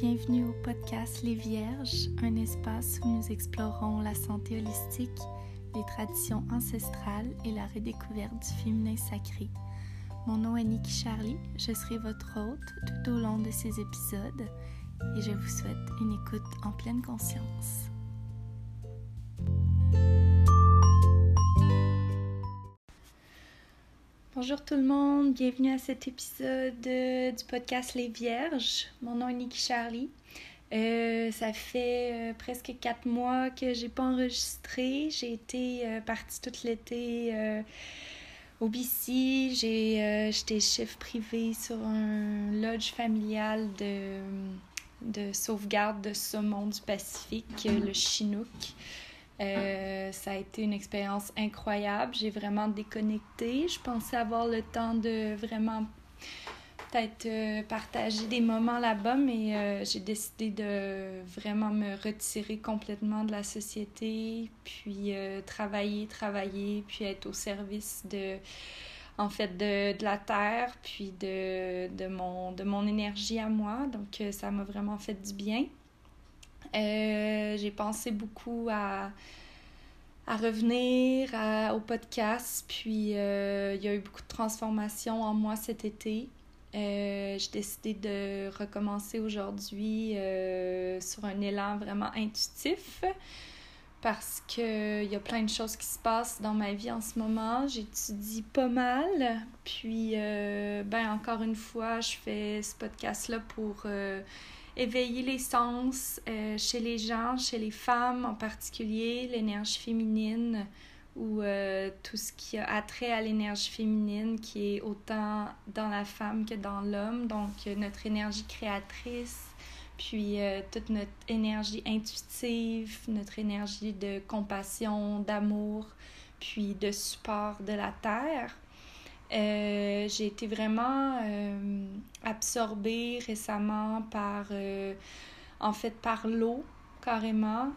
Bienvenue au podcast Les Vierges, un espace où nous explorons la santé holistique, les traditions ancestrales et la redécouverte du féminin sacré. Mon nom est Nikki Charlie, je serai votre hôte tout au long de ces épisodes et je vous souhaite une écoute en pleine conscience. Bonjour tout le monde, bienvenue à cet épisode du podcast Les Vierges. Mon nom est Nikki Charlie. Euh, ça fait euh, presque quatre mois que j'ai pas enregistré. J'ai été euh, partie toute l'été au BC. J'étais chef privé sur un lodge familial de sauvegarde de saumon du Pacifique, le Chinook. Euh, ça a été une expérience incroyable. J'ai vraiment déconnecté. Je pensais avoir le temps de vraiment peut-être euh, partager des moments là-bas, mais euh, j'ai décidé de vraiment me retirer complètement de la société, puis travailler, travailler, puis être au service de en fait de, de la terre, puis de, de, mon, de mon énergie à moi. Donc ça m'a vraiment fait du bien. Euh, j'ai pensé beaucoup à, à revenir au podcast, puis euh, il y a eu beaucoup de transformations en moi cet été. Euh, j'ai décidé de recommencer aujourd'hui sur un élan vraiment intuitif parce qu'il y a plein de choses qui se passent dans ma vie en ce moment. J'étudie pas mal. Puis, ben, encore une fois, je fais ce podcast-là pour éveiller les sens euh, chez les gens, chez les femmes en particulier, l'énergie féminine ou euh, tout ce qui a attrait à l'énergie féminine qui est autant dans la femme que dans l'homme. Donc euh, notre énergie créatrice, puis toute notre énergie intuitive, notre énergie de compassion, d'amour, puis de support de la terre. Euh, j'ai été vraiment euh, absorbée récemment par, euh, en fait, par l'eau, carrément.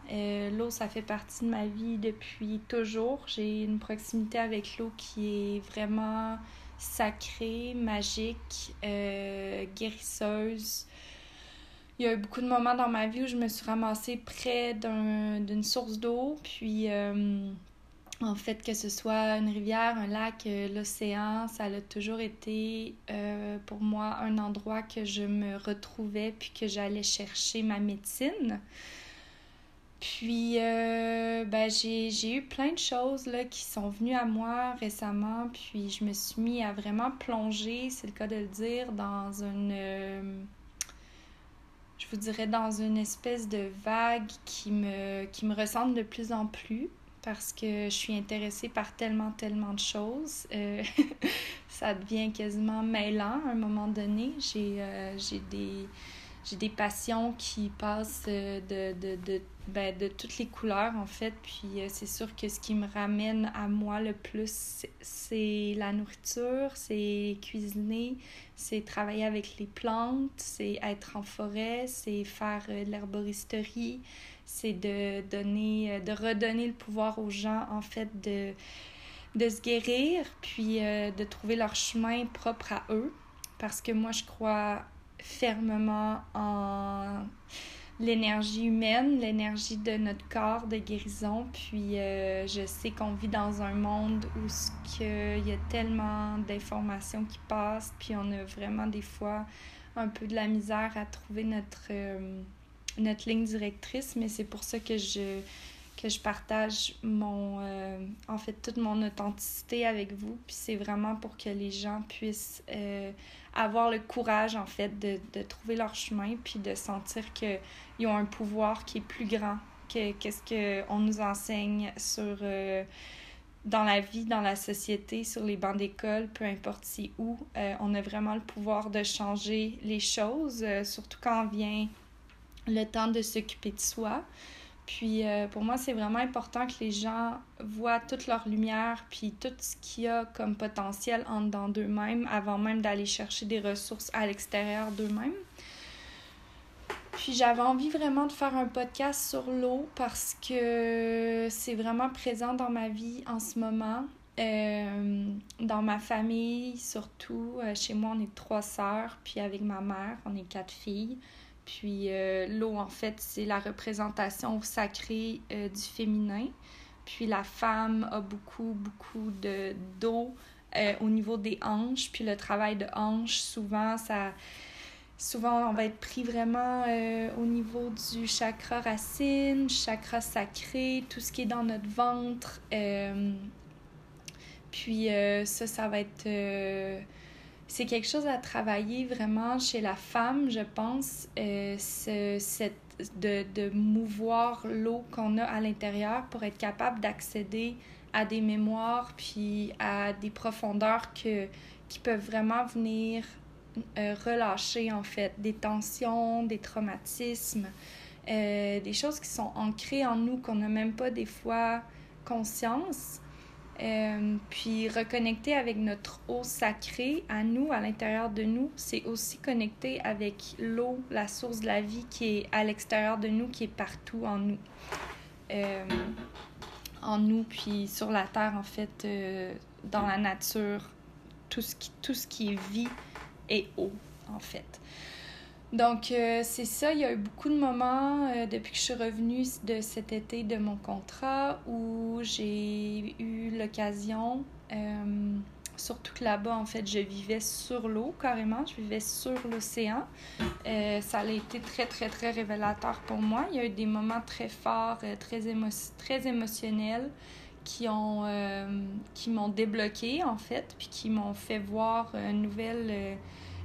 l'eau, ça fait partie de ma vie depuis toujours. J'ai une proximité avec l'eau qui est vraiment sacrée, magique, guérisseuse. Il y a eu beaucoup de moments dans ma vie où je me suis ramassée près d'une source d'eau, puis en fait, que ce soit une rivière, un lac, euh, l'océan, ça a toujours été euh, pour moi un endroit que je me retrouvais puis que j'allais chercher ma médecine. Puis, euh, ben, j'ai eu plein de choses qui sont venues à moi récemment, puis je me suis mis à vraiment plonger, c'est le cas de le dire, dans une. je vous dirais dans une espèce de vague qui me ressemble de plus en plus parce que je suis intéressée par tellement, tellement de choses. Euh, ça devient quasiment mêlant à un moment donné. J'ai euh, des, des passions qui passent euh, de, de, de, ben, de toutes les couleurs, en fait. Puis c'est sûr que ce qui me ramène à moi le plus, c'est la nourriture, c'est cuisiner, c'est travailler avec les plantes, c'est être en forêt, c'est faire de l'herboristerie c'est de donner, euh, de redonner le pouvoir aux gens, en fait, de, de se guérir, puis euh, de trouver leur chemin propre à eux. Parce que moi, je crois fermement en l'énergie humaine, l'énergie de notre corps de guérison. Puis euh, je sais qu'on vit dans un monde où il y a tellement d'informations qui passent, puis on a vraiment des fois un peu de la misère à trouver notre notre ligne directrice, mais c'est pour ça que je, que je partage mon, euh, en fait, toute mon authenticité avec vous. Puis c'est vraiment pour que les gens puissent euh, avoir le courage, en fait, de, de trouver leur chemin, puis de sentir qu'ils ont un pouvoir qui est plus grand que qu'est-ce qu'on nous enseigne sur... Euh, dans la vie, dans la société, sur les bancs d'école, peu importe si où, on a vraiment le pouvoir de changer les choses, surtout quand on vient le temps de s'occuper de soi. Puis euh, pour moi, c'est vraiment important que les gens voient toute leur lumière, puis tout ce qu'il y a comme potentiel en dedans d'eux-mêmes avant même d'aller chercher des ressources à l'extérieur d'eux-mêmes. Puis j'avais envie vraiment de faire un podcast sur l'eau parce que c'est vraiment présent dans ma vie en ce moment. Euh, dans ma famille, surtout. Euh, chez moi, on est trois sœurs, puis avec ma mère, on est quatre filles. Puis euh, l'eau, en fait, c'est la représentation sacrée euh, du féminin. Puis la femme a beaucoup, beaucoup de d'eau euh, au niveau des hanches. Puis le travail de hanches, souvent, ça... Souvent, on va être pris vraiment au niveau du chakra racine, chakra sacré, tout ce qui est dans notre ventre. puis ça, ça va être c'est quelque chose à travailler vraiment chez la femme, je pense, euh, cette, de, de mouvoir l'eau qu'on a à l'intérieur pour être capable d'accéder à des mémoires puis à des profondeurs que, qui peuvent vraiment venir euh, relâcher en fait des tensions, des traumatismes, euh, des choses qui sont ancrées en nous qu'on n'a même pas des fois conscience. Euh, puis reconnecter avec notre eau sacrée à nous, à l'intérieur de nous, c'est aussi connecter avec l'eau, la source de la vie qui est à l'extérieur de nous, qui est partout en nous. Euh, en nous, puis sur la terre, en fait, euh, dans la nature, tout ce, qui, tout ce qui est vie est eau, en fait. Donc, euh, c'est ça. Il y a eu beaucoup de moments euh, depuis que je suis revenue de cet été de mon contrat où j'ai eu l'occasion, euh, surtout que là-bas, en fait, je vivais sur l'eau carrément. Je vivais sur l'océan. ça a été très, très, très révélateur pour moi. Il y a eu des moments très forts, très, très émotionnels qui ont qui m'ont débloqué en fait puis qui m'ont fait voir une nouvelle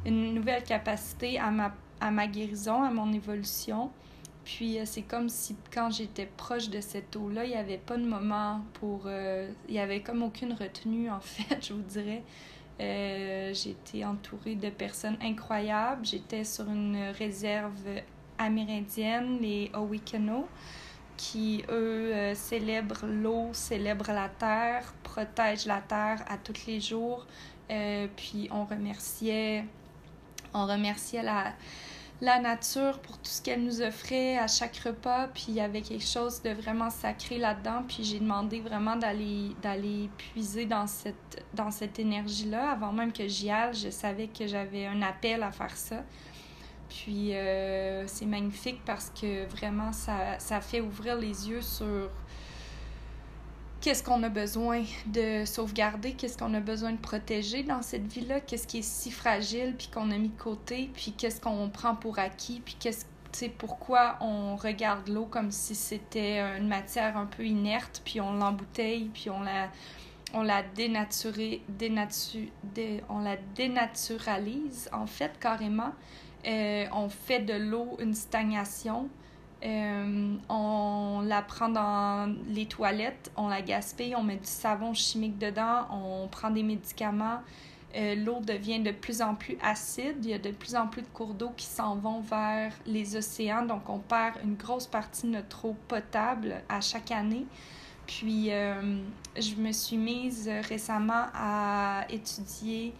une nouvelle capacité à ma à ma guérison, à mon évolution. Puis euh, c'est comme si quand j'étais proche de cette eau-là, il n'y avait pas de moment pour... Euh, il n'y avait comme aucune retenue, en fait, je vous dirais. Euh, j'étais entourée de personnes incroyables. J'étais sur une réserve amérindienne, les Owikano, qui, eux, célèbrent l'eau, célèbrent la terre, protègent la terre à tous les jours. puis on remerciait, on remerciait la la nature pour tout ce qu'elle nous offrait à chaque repas. Puis il y avait quelque chose de vraiment sacré là-dedans. Puis j'ai demandé vraiment d'aller, d'aller puiser dans cette, dans cette énergie-là. Avant même que j'y aille, je savais que j'avais un appel à faire ça. Puis euh, c'est magnifique parce que vraiment, ça, ça fait ouvrir les yeux sur qu'est-ce qu'on a besoin de sauvegarder, qu'est-ce qu'on a besoin de protéger dans cette vie-là, qu'est-ce qui est si fragile, puis qu'on a mis de côté, puis qu'est-ce qu'on prend pour acquis, puis qu'est-ce pourquoi on regarde l'eau comme si c'était une matière un peu inerte, puis on l'embouteille, puis on la, on la on la dénaturalise, en fait, carrément. Euh, on fait de l'eau une stagnation, euh, on la prend dans les toilettes, on la gaspille, on met du savon chimique dedans, on prend des médicaments. Euh, l'eau devient de plus en plus acide. Il y a de plus en plus de cours d'eau qui s'en vont vers les océans. Donc, on perd une grosse partie de notre eau potable à chaque année. Puis, euh, je me suis mise récemment à étudier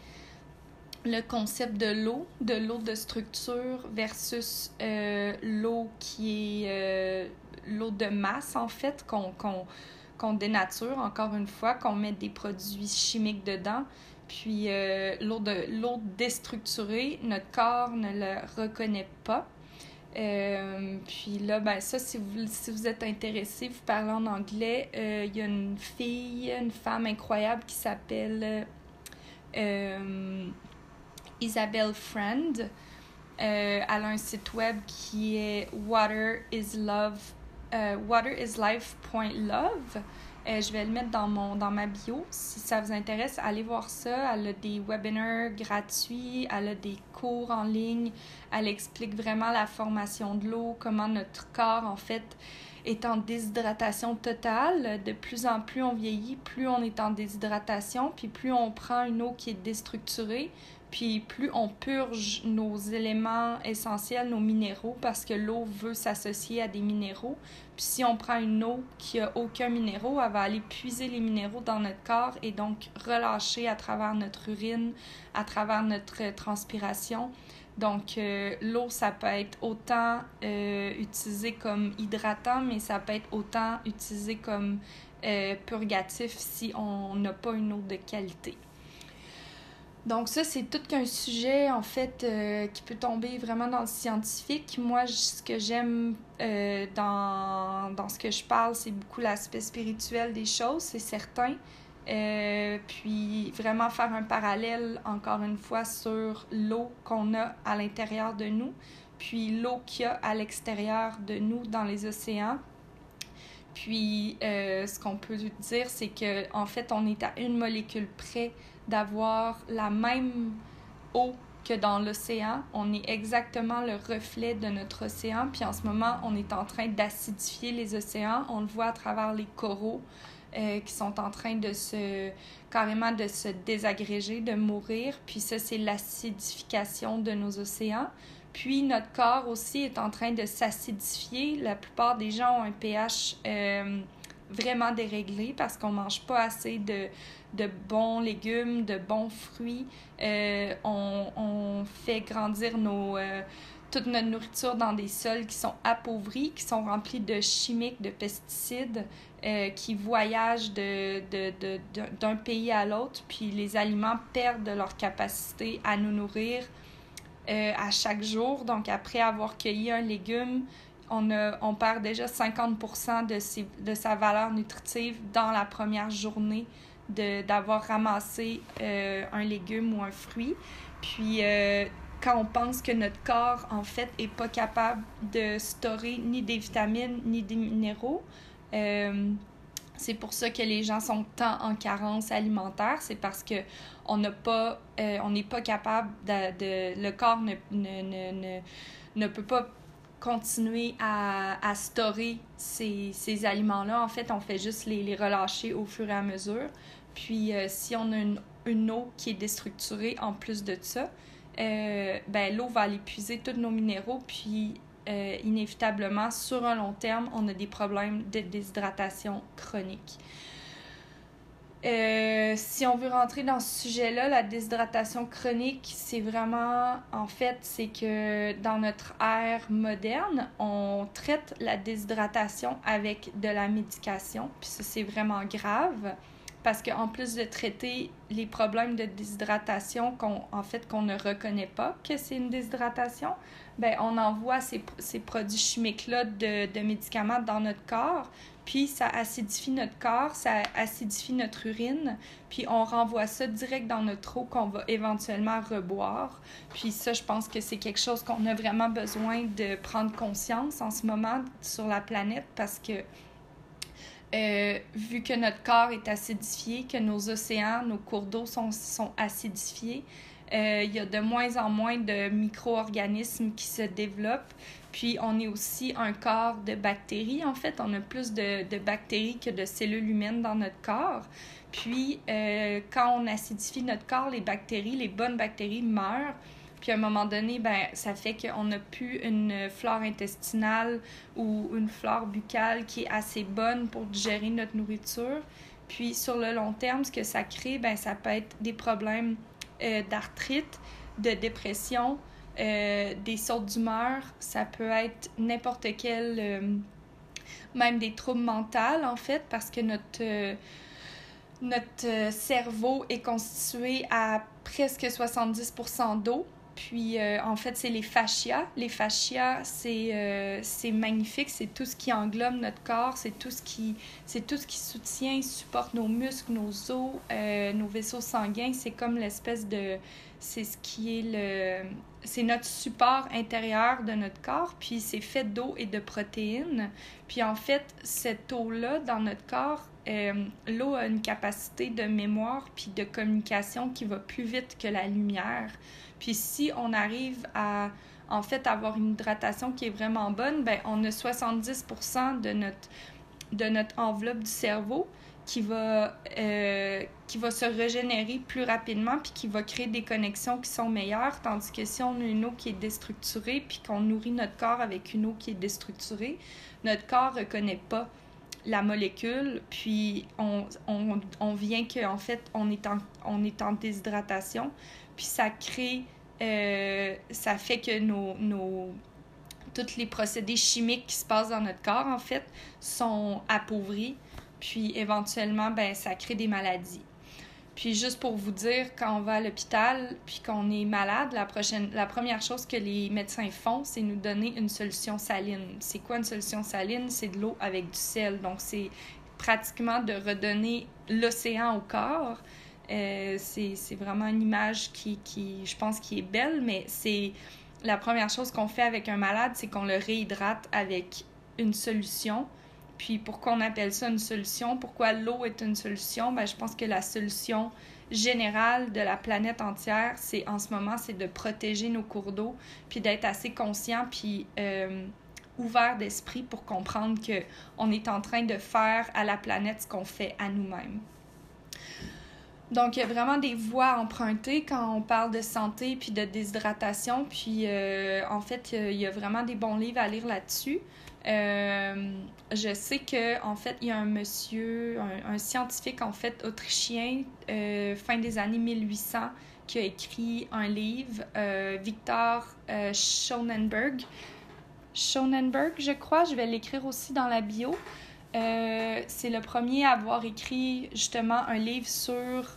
le concept de l'eau, de l'eau de structure versus euh, l'eau qui est euh, l'eau de masse, en fait, qu'on dénature, encore une fois, qu'on met des produits chimiques dedans. Puis euh, l'eau de déstructurée, notre corps ne le reconnaît pas. puis là, ben ça, si vous, si vous êtes intéressé, vous parlez en anglais, il y a une fille, une femme incroyable qui s'appelle Isabelle Friend. Euh, elle a un site web qui est waterislove, euh, waterislife.love. Euh, je vais le mettre dans, mon, dans ma bio. Si ça vous intéresse, allez voir ça. Elle a des webinars gratuits, elle a des cours en ligne. Elle explique vraiment la formation de l'eau, comment notre corps, en fait, est en déshydratation totale. De plus en plus on vieillit, plus on est en déshydratation, puis plus on prend une eau qui est déstructurée, puis plus on purge nos éléments essentiels, nos minéraux, parce que l'eau veut s'associer à des minéraux. Puis si on prend une eau qui a aucun minéraux, elle va aller puiser les minéraux dans notre corps et donc relâcher à travers notre urine, à travers notre transpiration. Donc, euh, l'eau, ça peut être autant euh, utilisé comme hydratant, mais ça peut être autant utilisé comme euh, purgatif si on n'a pas une eau de qualité. Donc ça, c'est tout qu'un sujet, en fait, euh, qui peut tomber vraiment dans le scientifique. Moi, ce que j'aime euh, dans, dans, ce que je parle, c'est beaucoup l'aspect spirituel des choses, c'est certain. Euh, puis vraiment faire un parallèle, encore une fois, sur l'eau qu'on a à l'intérieur de nous, puis l'eau qu'il y a à l'extérieur de nous dans les océans. Puis ce qu'on peut dire, c'est qu'en en fait, on est à une molécule près d'avoir la même eau que dans l'océan. On est exactement le reflet de notre océan. Puis en ce moment, on est en train d'acidifier les océans. On le voit à travers les coraux euh, qui sont en train de se carrément de se désagréger, de mourir. Puis ça, c'est l'acidification de nos océans. Puis notre corps aussi est en train de s'acidifier. La plupart des gens ont un pH euh, vraiment déréglé parce qu'on mange pas assez de, de bons légumes, de bons fruits. Euh, on, on, fait grandir nos, euh, toute notre nourriture dans des sols qui sont appauvris, qui sont remplis de chimiques, de pesticides, euh, qui voyagent d'un de, de, pays à l'autre, puis les aliments perdent leur capacité à nous nourrir à chaque jour. Donc, après avoir cueilli un légume, on, a, on perd déjà 50 de, ses, de sa valeur nutritive dans la première journée d'avoir ramassé euh, un légume ou un fruit. Puis euh, quand on pense que notre corps, en fait, est pas capable de stocker ni des vitamines ni des minéraux, euh, c'est pour ça que les gens sont tant en carence alimentaire. C'est parce que on n'a pas, on n'est pas capable de, le corps ne, ne, ne, ne, peut pas continuer à, à storer ces, ces aliments-là. En fait, on fait juste les, les relâcher au fur et à mesure. Puis euh, si on a une, une, eau qui est déstructurée en plus de ça, euh, ben, l'eau va aller puiser tous nos minéraux, puis euh, inévitablement, sur un long terme, on a des problèmes de déshydratation chronique. Si on veut rentrer dans ce sujet-là, la déshydratation chronique, c'est vraiment, en fait, c'est que dans notre ère moderne, on traite la déshydratation avec de la médication, puis ça, c'est vraiment grave parce qu'en plus de traiter les problèmes de déshydratation qu'on en fait qu'on ne reconnaît pas que c'est une déshydratation, ben on envoie ces, ces produits chimiques là de, de, médicaments dans notre corps, puis ça acidifie notre corps, ça acidifie notre urine, puis on renvoie ça direct dans notre eau qu'on va éventuellement reboire. Puis ça, je pense que c'est quelque chose qu'on a vraiment besoin de prendre conscience en ce moment sur la planète parce que euh, vu que notre corps est acidifié, que nos océans, nos cours d'eau sont, sont acidifiés, euh, il y a de moins en moins de micro-organismes qui se développent. Puis on est aussi un corps de bactéries. En fait, on a plus de, de bactéries que de cellules humaines dans notre corps. Puis euh, quand on acidifie notre corps, les bactéries, les bonnes bactéries meurent. Puis à un moment donné, ben, ça fait qu'on n'a plus une flore intestinale ou une flore buccale qui est assez bonne pour digérer notre nourriture. Puis sur le long terme, ce que ça crée, ben, ça peut être des problèmes euh, d'arthrite, de dépression, euh, des sautes d'humeur. Ça peut être n'importe quel, euh, même des troubles mentaux en fait, parce que notre notre cerveau est constitué à presque 70% d'eau. Puis, euh, en fait, c'est les fascias. Les fascias, euh, c'est magnifique. C'est tout ce qui englobe notre corps. C'est tout, ce qui, tout ce qui soutient, supporte nos muscles, nos os, euh, nos vaisseaux sanguins. C'est comme l'espèce de... C'est ce qui est le... C'est notre support intérieur de notre corps. Puis, c'est fait d'eau et de protéines. Puis, en fait, cette eau-là, dans notre corps, l'eau a une capacité de mémoire puis de communication qui va plus vite que la lumière. Puis si on arrive à en fait avoir une hydratation qui est vraiment bonne, ben on a 70% de notre de notre enveloppe du cerveau qui va euh, qui va se régénérer plus rapidement puis qui va créer des connexions qui sont meilleures tandis que si on a une eau qui est déstructurée puis qu'on nourrit notre corps avec une eau qui est déstructurée, notre corps reconnaît pas la molécule, puis on, on, on vient qu'en fait, on est, en, on est en déshydratation, puis ça crée euh, ça fait que nos, nos, tous les procédés chimiques qui se passent dans notre corps, en fait, sont appauvris. Puis éventuellement, ben, ça crée des maladies. Puis juste pour vous dire, quand on va à l'hôpital puis qu'on est malade, la, prochaine, la première chose que les médecins font, c'est nous donner une solution saline. C'est quoi une solution saline? C'est de l'eau avec du sel. Donc, c'est pratiquement de redonner l'océan au corps. Euh, c'est vraiment une image qui, qui, je pense, qui est belle, mais c'est la première chose qu'on fait avec un malade, c'est qu'on le réhydrate avec une solution. Puis pourquoi on appelle ça une solution? Pourquoi l'eau est une solution? Ben, je pense que la solution générale de la planète entière, c'est en ce moment, c'est de protéger nos cours d'eau, puis d'être assez conscient, puis euh, ouvert d'esprit pour comprendre que on est en train de faire à la planète ce qu'on fait à nous-mêmes. Donc, il y a vraiment des voies empruntées quand on parle de santé puis de déshydratation. Puis, euh, en fait, il y a vraiment des bons livres à lire là-dessus. Euh, je sais que en fait, il y a un monsieur, un, scientifique en fait autrichien, euh, fin des années 1800, qui a écrit un livre, Victor Schonenberg. Schonenberg, je crois, je vais l'écrire aussi dans la bio. Euh, c'est le premier à avoir écrit justement un livre sur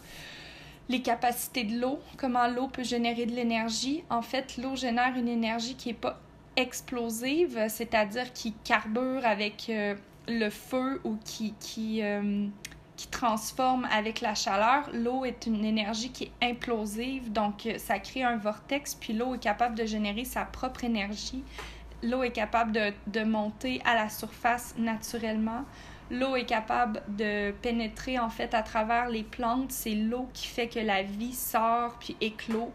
les capacités de l'eau, comment l'eau peut générer de l'énergie. En fait, l'eau génère une énergie qui n'est pas explosive, c'est-à-dire qui carbure avec euh, le feu ou qui, qui, euh, qui transforme avec la chaleur. L'eau est une énergie qui est implosive, donc ça crée un vortex, puis l'eau est capable de générer sa propre énergie l'eau est capable de, de, monter à la surface naturellement. L'eau est capable de pénétrer en fait à travers les plantes. C'est l'eau qui fait que la vie sort puis éclot.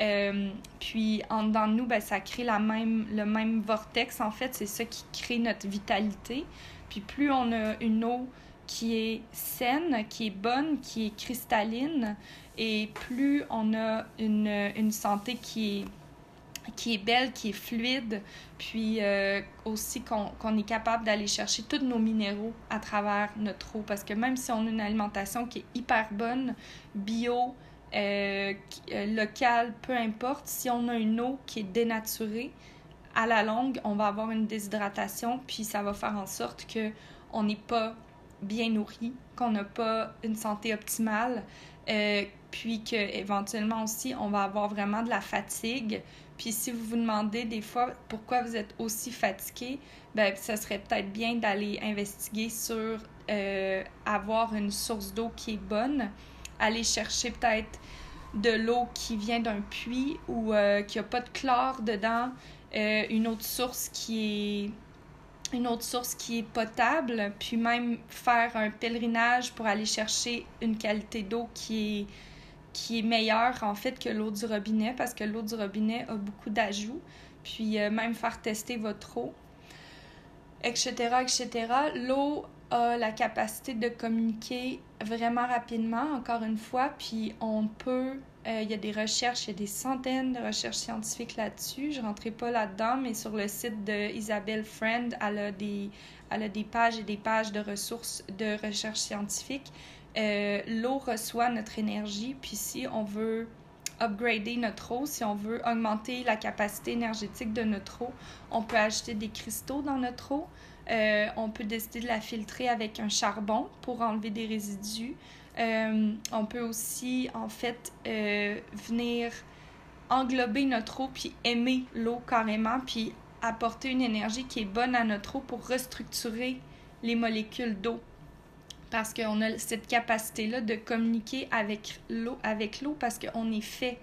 Euh, puis en dedans de nous, ben, ça crée la même, le même vortex. En fait, c'est ça qui crée notre vitalité. Puis plus on a une eau qui est saine, qui est bonne, qui est cristalline, et plus on a une, une santé qui est qui est belle, qui est fluide, puis euh, aussi qu'on est capable d'aller chercher tous nos minéraux à travers notre eau. Parce que même si on a une alimentation qui est hyper bonne, bio, euh, euh, locale, peu importe, si on a une eau qui est dénaturée, à la longue, on va avoir une déshydratation, puis ça va faire en sorte que on n'est pas bien nourri, qu'on n'a pas une santé optimale, puis qu'éventuellement aussi, on va avoir vraiment de la fatigue, puis si vous vous demandez des fois pourquoi vous êtes aussi fatigué, ben ça serait peut-être bien d'aller investiguer sur euh, avoir une source d'eau qui est bonne, aller chercher peut-être de l'eau qui vient d'un puits ou euh, qui n'a pas de chlore dedans, euh, une autre source qui est une autre source qui est potable, puis même faire un pèlerinage pour aller chercher une qualité d'eau qui est qui est meilleure en fait que l'eau du robinet parce que l'eau du robinet a beaucoup d'ajouts. Puis euh, même faire tester votre eau, etc. etc. L'eau a la capacité de communiquer vraiment rapidement, encore une fois, puis on peut, euh, il y a des recherches, il y a des centaines de recherches scientifiques là-dessus. Je ne rentrerai pas là-dedans, mais sur le site de Isabelle Friend, elle a, des, elle a des pages et des pages de ressources de recherche scientifiques. Euh, l'eau reçoit notre énergie, puis si on veut upgrader notre eau, si on veut augmenter la capacité énergétique de notre eau, on peut ajouter des cristaux dans notre eau. Euh, on peut décider de la filtrer avec un charbon pour enlever des résidus. Euh, on peut aussi, en fait, venir englober notre eau puis aimer l'eau carrément, puis apporter une énergie qui est bonne à notre eau pour restructurer les molécules d'eau parce qu'on a cette capacité-là de communiquer avec l'eau, avec l'eau parce qu'on est fait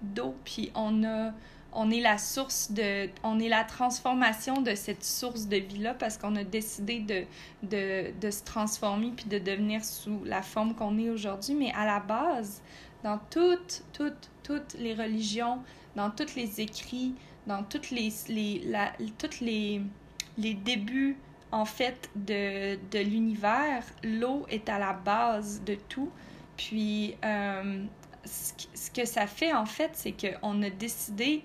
d'eau, puis on a on est la source de on est la transformation de cette source de vie là parce qu'on a décidé de, de, de, se transformer puis de devenir sous la forme qu'on est aujourd'hui. Mais à la base dans toutes toutes toutes les religions dans tous les écrits dans toutes les, les la, toutes les les débuts en fait, de, de l'univers, l'eau est à la base de tout. Puis, euh, ce, que ça fait, en fait, c'est qu'on a décidé,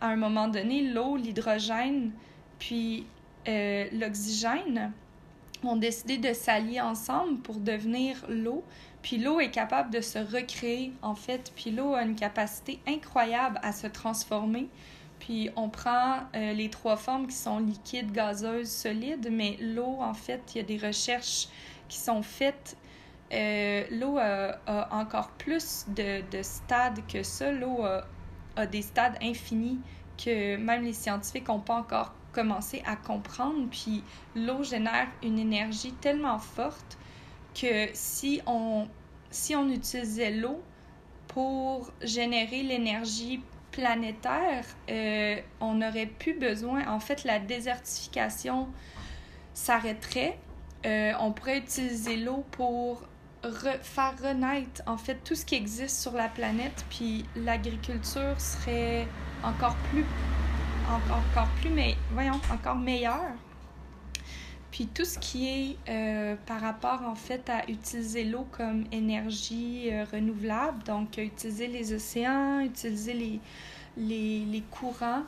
à un moment donné, l'eau, l'hydrogène, puis euh, l'oxygène ont décidé de s'allier ensemble pour devenir l'eau. Puis l'eau est capable de se recréer, en fait. Puis l'eau a une capacité incroyable à se transformer. Puis on prend euh, les trois formes qui sont liquide, gazeuse, solide, mais l'eau, en fait, il y a des recherches qui sont faites euh, l'eau a, encore plus de, de, stades que ça. L'eau a, a, des stades infinis que même les scientifiques n'ont pas encore commencé à comprendre. Puis l'eau génère une énergie tellement forte que si on, si on utilisait l'eau pour générer l'énergie planétaire, euh, on n'aurait plus besoin. En fait, la désertification s'arrêterait. Euh, on pourrait utiliser l'eau pour faire renaître en fait tout ce qui existe sur la planète, puis l'agriculture serait encore plus, encore plus, mais voyons, encore meilleure. Puis tout ce qui est euh, par rapport en fait à utiliser l'eau comme énergie euh, renouvelable, donc utiliser les océans, utiliser les, les, les courants,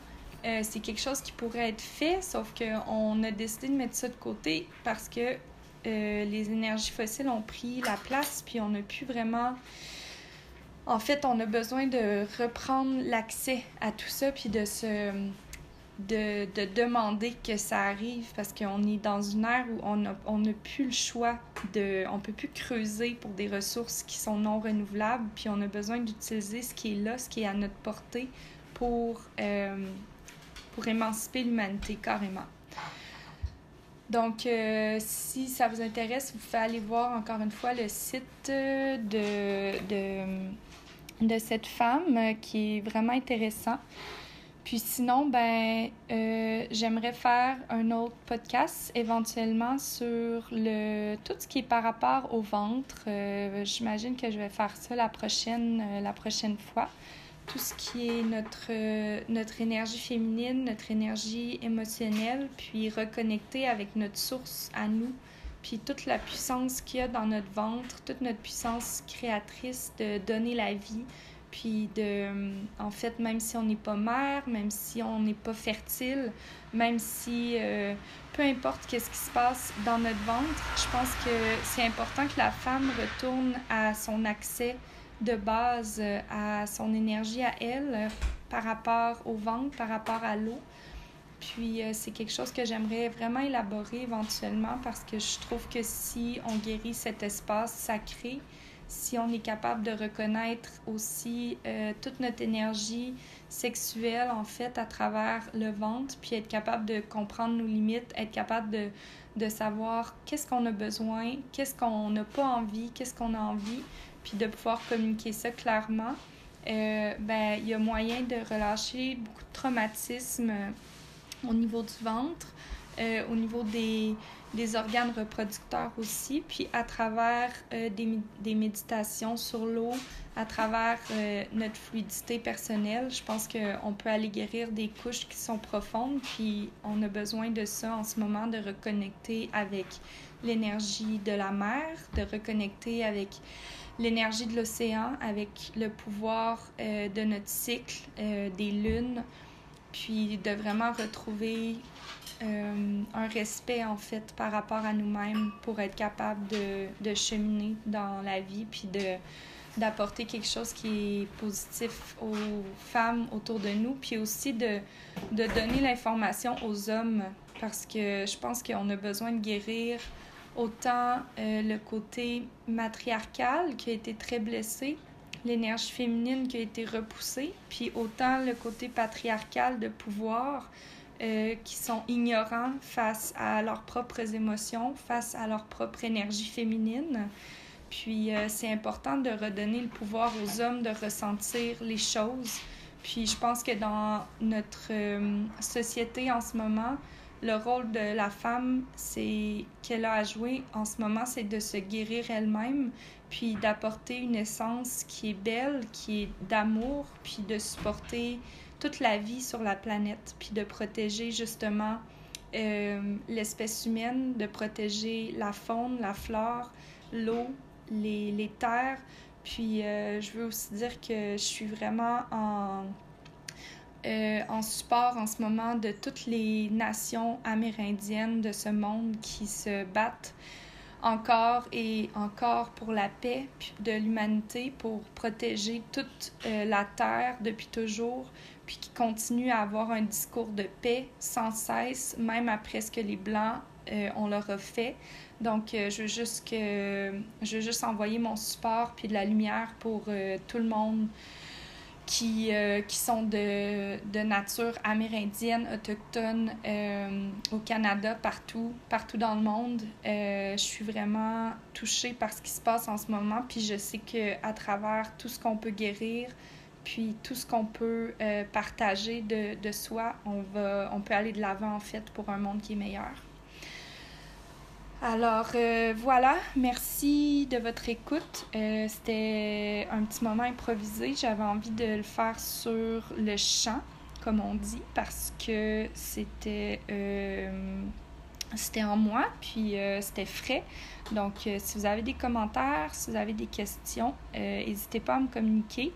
euh, c'est quelque chose qui pourrait être fait, sauf qu'on a décidé de mettre ça de côté parce que les énergies fossiles ont pris la place, puis on n'a plus vraiment... En fait, on a besoin de reprendre l'accès à tout ça, puis de se de, de, demander que ça arrive parce qu'on est dans une ère où on n'a on a plus le choix de on peut plus creuser pour des ressources qui sont non renouvelables puis on a besoin d'utiliser ce qui est là ce qui est à notre portée pour euh, pour émanciper l'humanité carrément. Donc euh, si ça vous intéresse vous pouvez aller voir encore une fois le site de, de, de cette femme qui est vraiment intéressant puis sinon, ben, euh, j'aimerais faire un autre podcast éventuellement sur le tout ce qui est par rapport au ventre. Euh, j'imagine que je vais faire ça la prochaine, euh, la prochaine fois. Tout ce qui est notre, notre énergie féminine, notre énergie émotionnelle, puis reconnecter avec notre source à nous, puis toute la puissance qu'il y a dans notre ventre, toute notre puissance créatrice de donner la vie, puis de, en fait, même si on n'est pas mère, même si on n'est pas fertile, même si, euh, peu importe qu'est-ce qui se passe dans notre ventre, je pense que c'est important que la femme retourne à son accès de base, à son énergie à elle, par rapport au ventre, par rapport à l'eau. Puis euh, c'est quelque chose que j'aimerais vraiment élaborer éventuellement parce que je trouve que si on guérit cet espace sacré, si on est capable de reconnaître aussi euh, toute notre énergie sexuelle, en fait, à travers le ventre, puis être capable de comprendre nos limites, être capable de, de savoir qu'est-ce qu'on a besoin, qu'est-ce qu'on n'a pas envie, qu'est-ce qu'on a envie, puis de pouvoir communiquer ça clairement, euh, ben, il y a moyen de relâcher beaucoup de traumatisme au niveau du ventre, euh, au niveau des, des organes reproducteurs aussi, puis à travers euh, des, des, méditations sur l'eau, à travers euh, notre fluidité personnelle, je pense qu'on peut aller guérir des couches qui sont profondes, puis on a besoin de ça en ce moment, de reconnecter avec l'énergie de la mer, de reconnecter avec l'énergie de l'océan, avec le pouvoir euh, de notre cycle, des lunes, puis de vraiment retrouver euh, un respect en fait par rapport à nous-mêmes pour être capable de, cheminer dans la vie puis d'apporter quelque chose qui est positif aux femmes autour de nous puis aussi de, de donner l'information aux hommes parce que je pense qu'on a besoin de guérir autant euh, le côté matriarcal qui a été très blessé l'énergie féminine qui a été repoussée puis autant le côté patriarcal de pouvoir euh, qui sont ignorants face à leurs propres émotions, face à leur propre énergie féminine. Puis euh, c'est important de redonner le pouvoir aux hommes de ressentir les choses. Puis je pense que dans notre euh, société en ce moment, le rôle de la femme, c'est qu'elle a à jouer en ce moment, c'est de se guérir elle-même, puis d'apporter une essence qui est belle, qui est d'amour, puis de supporter toute la vie sur la planète, puis de protéger justement euh, l'espèce humaine, de protéger la faune, la flore, l'eau, les, les, terres. Puis euh, je veux aussi dire que je suis vraiment en, euh, en support en ce moment de toutes les nations amérindiennes de ce monde qui se battent encore et encore pour la paix de l'humanité, pour protéger toute la terre depuis toujours, puis qui continue à avoir un discours de paix sans cesse, même après ce que les Blancs on leur fait. Donc, je veux juste que je veux juste envoyer mon support puis de la lumière pour tout le monde qui, euh, qui sont de, de, nature amérindienne, autochtone euh, au Canada, partout, partout dans le monde. Euh, je suis vraiment touchée par ce qui se passe en ce moment, puis je sais qu'à travers tout ce qu'on peut guérir, puis tout ce qu'on peut partager de, de soi, on, va, on peut aller de l'avant en fait pour un monde qui est meilleur. Alors euh, voilà, merci de votre écoute. Euh, c'était un petit moment improvisé. J'avais envie de le faire sur le champ, comme on dit, parce que c'était euh, en moi, puis c'était frais. Donc, si vous avez des commentaires, si vous avez des questions, n'hésitez pas à me communiquer.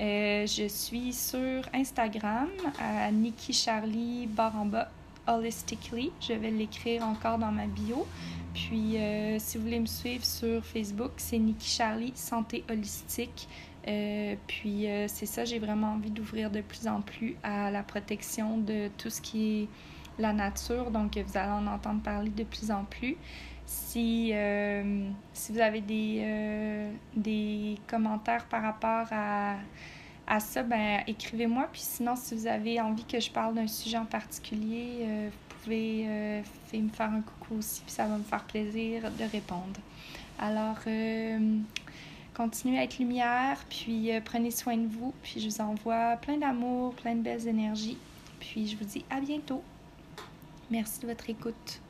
je suis sur Instagram à Nikki Charlie Baramba Holistically. Je vais l'écrire encore dans ma bio. Puis, euh, si vous voulez me suivre sur Facebook, c'est Nikki Charlie Santé Holistique. Euh, puis, euh, c'est ça, j'ai vraiment envie d'ouvrir de plus en plus à la protection de tout ce qui est la nature. Donc, vous allez en entendre parler de plus en plus. Si, si vous avez des, des commentaires par rapport à, à ça, ben, écrivez-moi. Puis sinon, si vous avez envie que je parle d'un sujet en particulier, pouvez euh, me faire un coucou aussi, puis ça va me faire plaisir de répondre. Alors, euh, continuez à être lumière, puis euh, prenez soin de vous, puis je vous envoie plein d'amour, plein de belles énergies, puis je vous dis à bientôt. Merci de votre écoute.